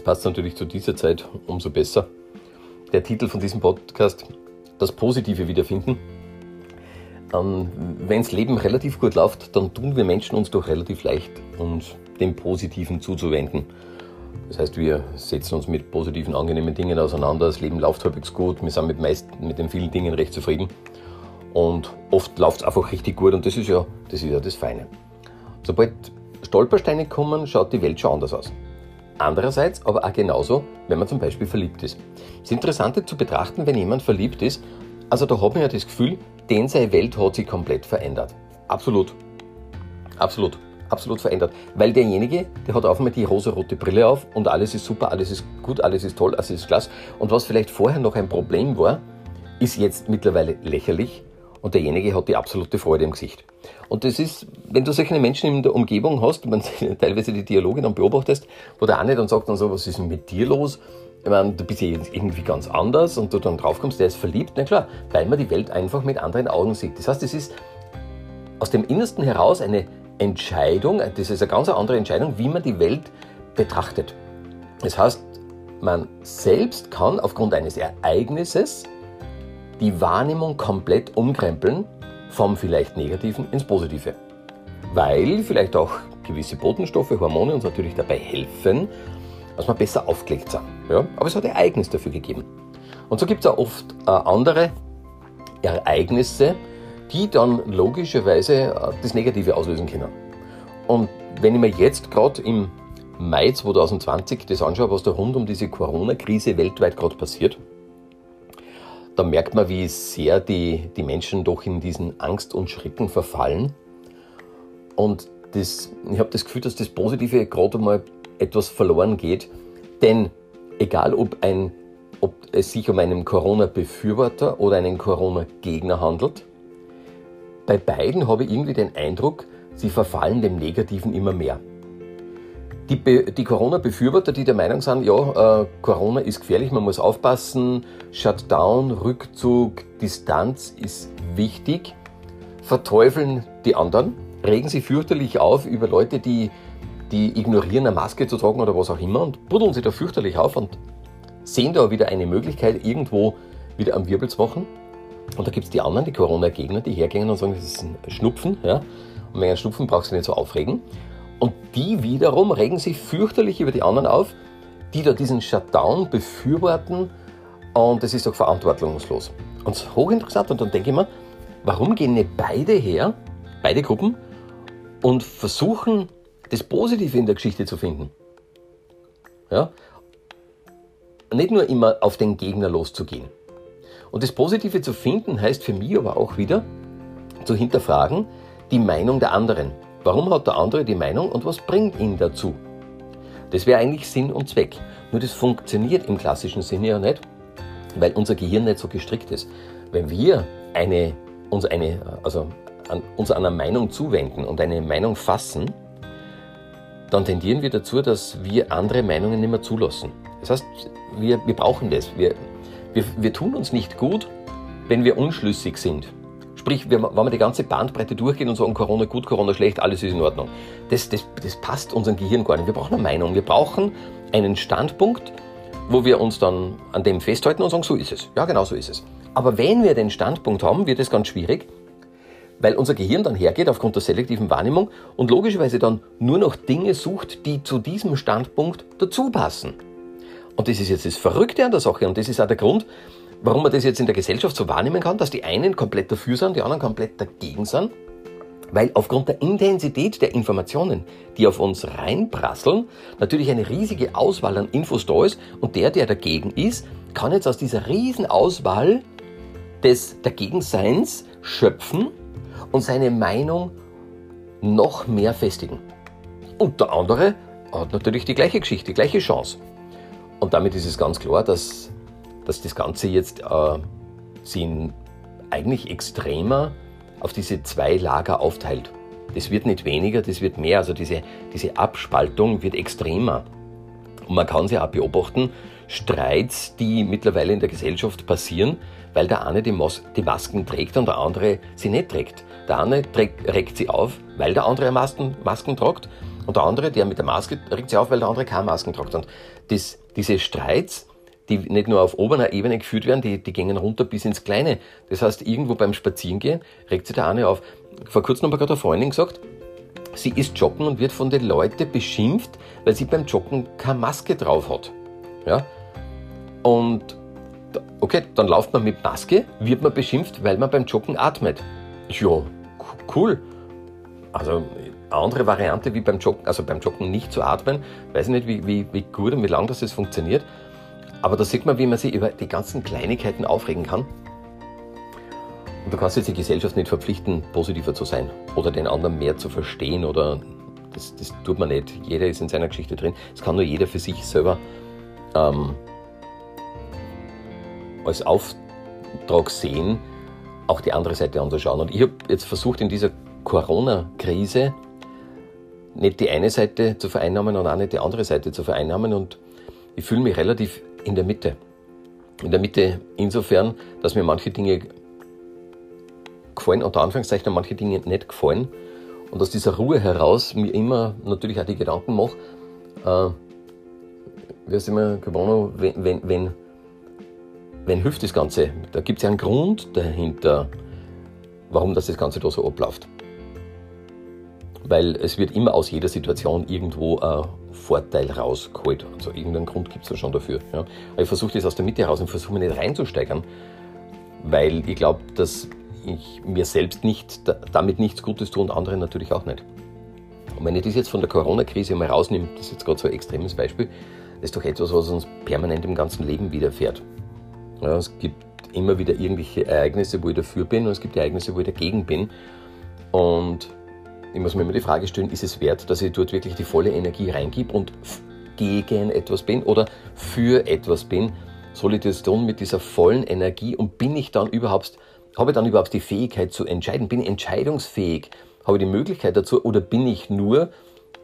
Jetzt passt es natürlich zu dieser Zeit umso besser. Der Titel von diesem Podcast, das Positive wiederfinden. Ähm, Wenn das Leben relativ gut läuft, dann tun wir Menschen uns doch relativ leicht, uns dem Positiven zuzuwenden. Das heißt, wir setzen uns mit positiven, angenehmen Dingen auseinander. Das Leben läuft halbwegs gut. Wir sind mit, meist, mit den vielen Dingen recht zufrieden. Und oft läuft es einfach richtig gut und das ist, ja, das ist ja das Feine. Sobald Stolpersteine kommen, schaut die Welt schon anders aus. Andererseits aber auch genauso, wenn man zum Beispiel verliebt ist. Es ist interessant zu betrachten, wenn jemand verliebt ist. Also da hat man ja das Gefühl, denn seine Welt hat sich komplett verändert. Absolut. Absolut. Absolut verändert. Weil derjenige, der hat auf einmal die rosa-rote Brille auf und alles ist super, alles ist gut, alles ist toll, alles ist klasse. Und was vielleicht vorher noch ein Problem war, ist jetzt mittlerweile lächerlich und derjenige hat die absolute Freude im Gesicht. Und das ist, wenn du solche Menschen in der Umgebung hast, man teilweise die Dialoge dann beobachtest, wo der eine dann sagt dann so, was ist denn mit dir los? Ich meine, du bist ja irgendwie ganz anders und du dann draufkommst, der ist verliebt. Na klar, weil man die Welt einfach mit anderen Augen sieht. Das heißt, es ist aus dem Innersten heraus eine Entscheidung, das ist eine ganz andere Entscheidung, wie man die Welt betrachtet. Das heißt, man selbst kann aufgrund eines Ereignisses die Wahrnehmung komplett umkrempeln vom vielleicht Negativen ins Positive. Weil vielleicht auch gewisse Botenstoffe, Hormone uns natürlich dabei helfen, dass wir besser aufgelegt sind. Ja? Aber es hat Ereignis dafür gegeben. Und so gibt es auch oft äh, andere Ereignisse, die dann logischerweise äh, das Negative auslösen können. Und wenn ich mir jetzt gerade im Mai 2020 das anschaue, was da rund um diese Corona-Krise weltweit gerade passiert, da merkt man, wie sehr die, die Menschen doch in diesen Angst und Schrecken verfallen. Und das, ich habe das Gefühl, dass das Positive gerade mal etwas verloren geht. Denn egal, ob, ein, ob es sich um einen Corona-Befürworter oder einen Corona-Gegner handelt, bei beiden habe ich irgendwie den Eindruck, sie verfallen dem Negativen immer mehr. Die, die Corona-Befürworter, die der Meinung sind, ja, äh, Corona ist gefährlich, man muss aufpassen, Shutdown, Rückzug, Distanz ist wichtig, verteufeln die anderen, regen sie fürchterlich auf über Leute, die, die ignorieren, eine Maske zu tragen oder was auch immer und buddeln sie da fürchterlich auf und sehen da wieder eine Möglichkeit, irgendwo wieder am Wirbel zu machen. Und da gibt es die anderen, die Corona-Gegner, die hergehen und sagen, das ist ein Schnupfen. Ja? Und wenn ein Schnupfen brauchst du nicht so aufregen. Und die wiederum regen sich fürchterlich über die anderen auf, die da diesen Shutdown befürworten. Und das ist doch verantwortungslos. Und es ist hochinteressant. Und dann denke ich mir, warum gehen nicht beide her, beide Gruppen, und versuchen, das Positive in der Geschichte zu finden? Ja? Nicht nur immer auf den Gegner loszugehen. Und das Positive zu finden heißt für mich aber auch wieder zu hinterfragen die Meinung der anderen. Warum hat der andere die Meinung und was bringt ihn dazu? Das wäre eigentlich Sinn und Zweck. Nur das funktioniert im klassischen Sinne ja nicht, weil unser Gehirn nicht so gestrickt ist. Wenn wir eine, uns, eine, also an, uns einer Meinung zuwenden und eine Meinung fassen, dann tendieren wir dazu, dass wir andere Meinungen nicht mehr zulassen. Das heißt, wir, wir brauchen das. Wir, wir, wir tun uns nicht gut, wenn wir unschlüssig sind. Sprich, wenn wir die ganze Bandbreite durchgehen und sagen, Corona gut, Corona schlecht, alles ist in Ordnung. Das, das, das passt unserem Gehirn gar nicht. Wir brauchen eine Meinung. Wir brauchen einen Standpunkt, wo wir uns dann an dem festhalten und sagen, so ist es. Ja, genau so ist es. Aber wenn wir den Standpunkt haben, wird es ganz schwierig, weil unser Gehirn dann hergeht aufgrund der selektiven Wahrnehmung und logischerweise dann nur noch Dinge sucht, die zu diesem Standpunkt dazu passen. Und das ist jetzt das Verrückte an der Sache und das ist auch der Grund, warum man das jetzt in der Gesellschaft so wahrnehmen kann, dass die einen komplett dafür sind, die anderen komplett dagegen sind. Weil aufgrund der Intensität der Informationen, die auf uns reinprasseln, natürlich eine riesige Auswahl an Infos da ist und der, der dagegen ist, kann jetzt aus dieser riesen Auswahl des Dagegenseins schöpfen und seine Meinung noch mehr festigen. Und der andere hat natürlich die gleiche Geschichte, die gleiche Chance. Und damit ist es ganz klar, dass, dass das Ganze jetzt äh, sich eigentlich extremer auf diese zwei Lager aufteilt. Das wird nicht weniger, das wird mehr. Also diese, diese Abspaltung wird extremer. Und man kann sie auch beobachten, Streits, die mittlerweile in der Gesellschaft passieren, weil der eine die, Mas die Masken trägt und der andere sie nicht trägt. Der eine trägt, regt sie auf, weil der andere Masken, Masken tragt Und der andere, der mit der Maske, regt sich auf, weil der andere keine Masken tragt. Und das, diese Streits, die nicht nur auf oberer Ebene geführt werden, die, die gehen runter bis ins Kleine. Das heißt, irgendwo beim Spazierengehen regt sich der eine auf. Vor kurzem haben wir gerade eine Freundin gesagt, sie ist joggen und wird von den Leuten beschimpft, weil sie beim Joggen keine Maske drauf hat. Ja? Und okay, dann läuft man mit Maske, wird man beschimpft, weil man beim Joggen atmet. Ja, cool. Also andere Variante wie beim Joggen, also beim Joggen nicht zu atmen, weiß ich nicht, wie, wie, wie gut und wie lange das funktioniert. Aber da sieht man, wie man sich über die ganzen Kleinigkeiten aufregen kann. Und du kannst jetzt die Gesellschaft nicht verpflichten, positiver zu sein oder den anderen mehr zu verstehen oder das, das tut man nicht. Jeder ist in seiner Geschichte drin. Es kann nur jeder für sich selber ähm, als Auftrag sehen, auch die andere Seite anzuschauen. Und ich habe jetzt versucht, in dieser Corona-Krise nicht die eine Seite zu vereinnahmen und auch nicht die andere Seite zu vereinnahmen. Und ich fühle mich relativ in der Mitte. In der Mitte insofern, dass mir manche Dinge gefallen, unter Anführungszeichen, manche Dinge nicht gefallen. Und aus dieser Ruhe heraus mir immer natürlich auch die Gedanken mache, äh, wie heißt immer, gewonnen, wenn, wenn, wenn, wenn hilft das Ganze? Da gibt es ja einen Grund dahinter, warum das, das Ganze da so abläuft. Weil es wird immer aus jeder Situation irgendwo ein Vorteil rausgeholt. Also irgendeinen Grund gibt es da schon dafür. Ja. Aber ich versuche das aus der Mitte heraus und versuche mich nicht reinzusteigern, weil ich glaube, dass ich mir selbst nicht, damit nichts Gutes tue und anderen natürlich auch nicht. Und wenn ich das jetzt von der Corona-Krise mal rausnehme, das ist jetzt gerade so ein extremes Beispiel, das ist doch etwas, was uns permanent im ganzen Leben widerfährt. Ja, es gibt immer wieder irgendwelche Ereignisse, wo ich dafür bin und es gibt Ereignisse, wo ich dagegen bin. Und ich muss mir immer die Frage stellen, ist es wert, dass ich dort wirklich die volle Energie reingebe und gegen etwas bin oder für etwas bin? Soll ich das tun mit dieser vollen Energie und bin ich dann überhaupt, habe ich dann überhaupt die Fähigkeit zu entscheiden? Bin ich entscheidungsfähig? Habe ich die Möglichkeit dazu oder bin ich nur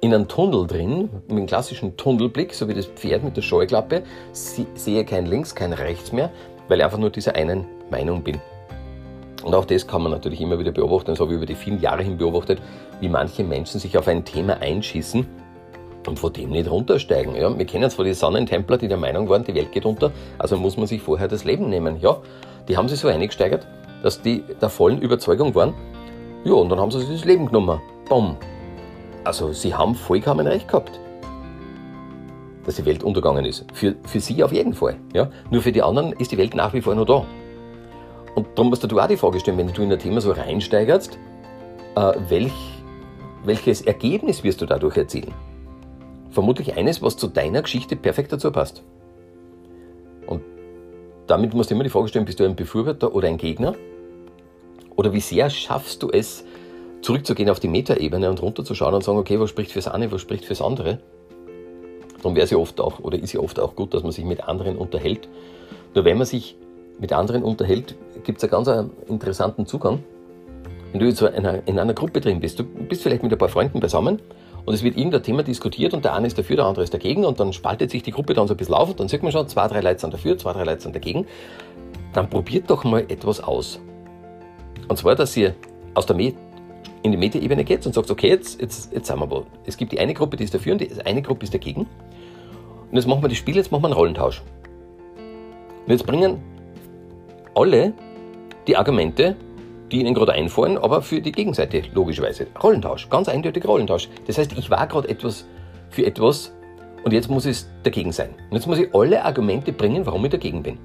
in einem Tunnel drin, mit einem klassischen Tunnelblick, so wie das Pferd mit der Scheuklappe, sehe kein links, kein rechts mehr, weil ich einfach nur dieser einen Meinung bin. Und auch das kann man natürlich immer wieder beobachten, das habe ich über die vielen Jahre hin beobachtet, wie manche Menschen sich auf ein Thema einschießen und vor dem nicht runtersteigen. Ja, wir kennen zwar die Sonnentempler, die der Meinung waren, die Welt geht unter, also muss man sich vorher das Leben nehmen. Ja, die haben sich so eingesteigert, dass die der vollen Überzeugung waren, ja, und dann haben sie sich das Leben genommen. Bumm, also sie haben vollkommen recht gehabt, dass die Welt untergegangen ist. Für, für sie auf jeden Fall. Ja? Nur für die anderen ist die Welt nach wie vor noch da. Und darum musst du auch die Frage stellen, wenn du in ein Thema so reinsteigerst, äh, welch, welches Ergebnis wirst du dadurch erzielen? Vermutlich eines, was zu deiner Geschichte perfekt dazu passt. Und damit musst du immer die Frage stellen, bist du ein Befürworter oder ein Gegner? Oder wie sehr schaffst du es, zurückzugehen auf die Metaebene und runterzuschauen und sagen, okay, was spricht fürs eine, was spricht fürs andere. Dann wäre es ja oft auch, oder ist ja oft auch gut, dass man sich mit anderen unterhält. Nur wenn man sich mit anderen unterhält, gibt es einen ganz interessanten Zugang. Wenn du jetzt in einer, in einer Gruppe drin bist, du bist vielleicht mit ein paar Freunden beisammen und es wird irgendein Thema diskutiert und der eine ist dafür, der andere ist dagegen und dann spaltet sich die Gruppe dann so ein bisschen auf und dann sieht man schon, zwei, drei Leute sind dafür, zwei, drei Leute sind dagegen. Dann probiert doch mal etwas aus. Und zwar, dass ihr aus der in die Metaebene geht und sagt, okay, jetzt, jetzt, jetzt sind wir wo. Es gibt die eine Gruppe, die ist dafür und die eine Gruppe ist dagegen. Und jetzt machen wir das Spiel, jetzt machen wir einen Rollentausch. Und jetzt bringen alle die Argumente, die ihnen gerade einfallen, aber für die Gegenseite, logischerweise. Rollentausch, ganz eindeutig Rollentausch. Das heißt, ich war gerade etwas für etwas und jetzt muss es dagegen sein. Und jetzt muss ich alle Argumente bringen, warum ich dagegen bin.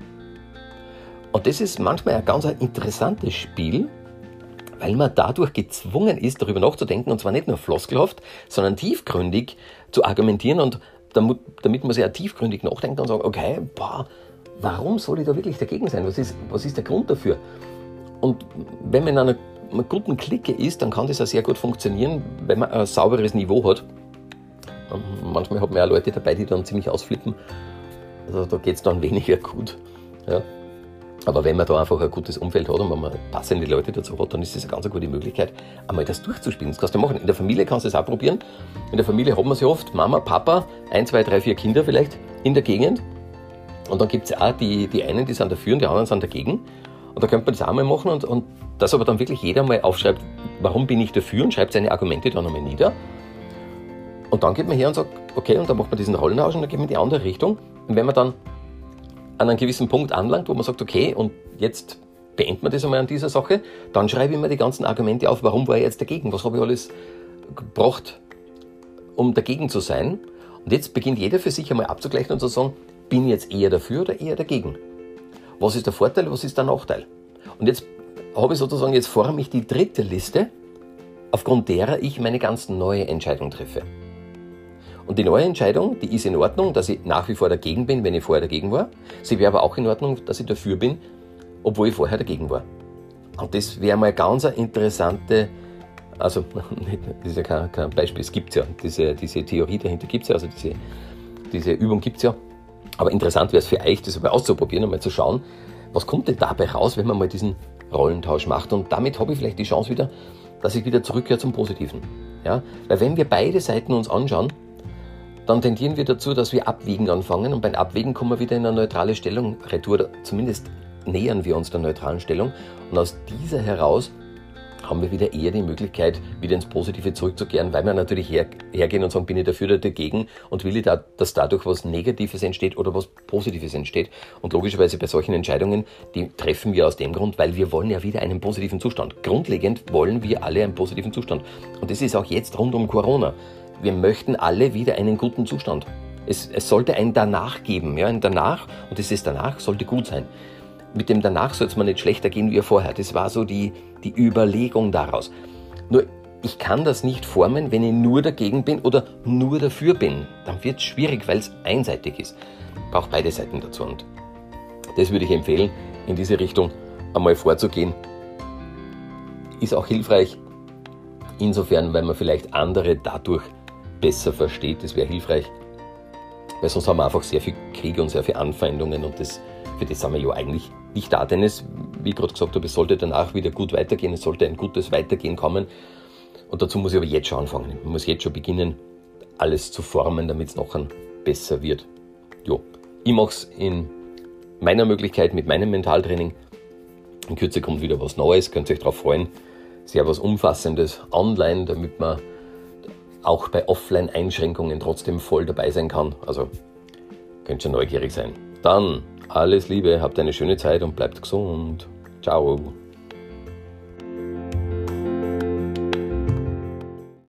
Und das ist manchmal ein ganz interessantes Spiel, weil man dadurch gezwungen ist, darüber nachzudenken, und zwar nicht nur floskelhaft, sondern tiefgründig zu argumentieren und damit, damit man sehr tiefgründig nachdenkt und sagt, okay, boah, warum soll ich da wirklich dagegen sein? Was ist, was ist der Grund dafür? Und wenn man in einer, guten Clique ist, dann kann das auch sehr gut funktionieren, wenn man ein sauberes Niveau hat. Und manchmal hat man ja Leute dabei, die dann ziemlich ausflippen. Also da geht es dann weniger gut. Ja. Aber wenn man da einfach ein gutes Umfeld hat und wenn man passende Leute dazu hat, dann ist das eine ganz gute Möglichkeit, einmal das durchzuspielen. Das kannst du machen. In der Familie kannst du es auch probieren. In der Familie hat man sie oft, Mama, Papa, ein, zwei, drei, vier Kinder vielleicht in der Gegend. Und dann gibt es auch die, die einen, die sind dafür und die anderen sind dagegen. Und da könnte man das auch mal machen und, und dass aber dann wirklich jeder mal aufschreibt, warum bin ich dafür und schreibt seine Argumente dann einmal nieder. Und dann geht man her und sagt, okay, und dann macht man diesen Rollentausch und dann geht man in die andere Richtung. Und wenn man dann an einen gewissen Punkt anlangt, wo man sagt, okay, und jetzt beendet man das einmal an dieser Sache, dann schreibe ich mir die ganzen Argumente auf, warum war ich jetzt dagegen, was habe ich alles gebracht, um dagegen zu sein. Und jetzt beginnt jeder für sich einmal abzugleichen und zu sagen, bin ich jetzt eher dafür oder eher dagegen? Was ist der Vorteil, was ist der Nachteil? Und jetzt habe ich sozusagen, jetzt forme ich die dritte Liste, aufgrund derer ich meine ganz neue Entscheidung treffe. Und die neue Entscheidung, die ist in Ordnung, dass ich nach wie vor dagegen bin, wenn ich vorher dagegen war. Sie wäre aber auch in Ordnung, dass ich dafür bin, obwohl ich vorher dagegen war. Und das wäre mal ganz eine interessante, also das ist ja kein, kein Beispiel, es gibt ja, diese, diese Theorie dahinter gibt es ja, also diese, diese Übung gibt es ja. Aber interessant wäre es für euch, das mal auszuprobieren und mal zu schauen, was kommt denn dabei raus, wenn man mal diesen Rollentausch macht. Und damit habe ich vielleicht die Chance wieder, dass ich wieder zurückkehre zum Positiven. Ja? Weil wenn wir beide Seiten uns anschauen, dann tendieren wir dazu, dass wir abwiegen anfangen und beim Abwägen kommen wir wieder in eine neutrale Stellung retour, zumindest nähern wir uns der neutralen Stellung und aus dieser heraus haben wir wieder eher die Möglichkeit, wieder ins Positive zurückzukehren, weil wir natürlich her, hergehen und sagen, bin ich dafür oder dagegen und will ich, da, dass dadurch was Negatives entsteht oder was Positives entsteht. Und logischerweise bei solchen Entscheidungen, die treffen wir aus dem Grund, weil wir wollen ja wieder einen positiven Zustand. Grundlegend wollen wir alle einen positiven Zustand. Und das ist auch jetzt rund um Corona. Wir möchten alle wieder einen guten Zustand. Es, es sollte ein Danach geben, ja, ein Danach und dieses Danach sollte gut sein mit dem danach soll es mir nicht schlechter gehen wie vorher. Das war so die, die Überlegung daraus. Nur ich kann das nicht formen, wenn ich nur dagegen bin oder nur dafür bin. Dann wird es schwierig, weil es einseitig ist. Ich brauche beide Seiten dazu. Und das würde ich empfehlen, in diese Richtung einmal vorzugehen. Ist auch hilfreich, insofern, weil man vielleicht andere dadurch besser versteht. Das wäre hilfreich, weil sonst haben wir einfach sehr viel Kriege und sehr viele Anfeindungen und das für das sind wir ja eigentlich nicht da, denn es, wie ich gerade gesagt habe, es sollte danach wieder gut weitergehen, es sollte ein gutes Weitergehen kommen. Und dazu muss ich aber jetzt schon anfangen. Ich muss jetzt schon beginnen, alles zu formen, damit es noch besser wird. Jo, ich mache es in meiner Möglichkeit mit meinem Mentaltraining. In Kürze kommt wieder was Neues, könnt ihr euch darauf freuen. Sehr was Umfassendes online, damit man auch bei Offline-Einschränkungen trotzdem voll dabei sein kann. Also könnt ihr neugierig sein. Dann alles Liebe, habt eine schöne Zeit und bleibt gesund. Ciao.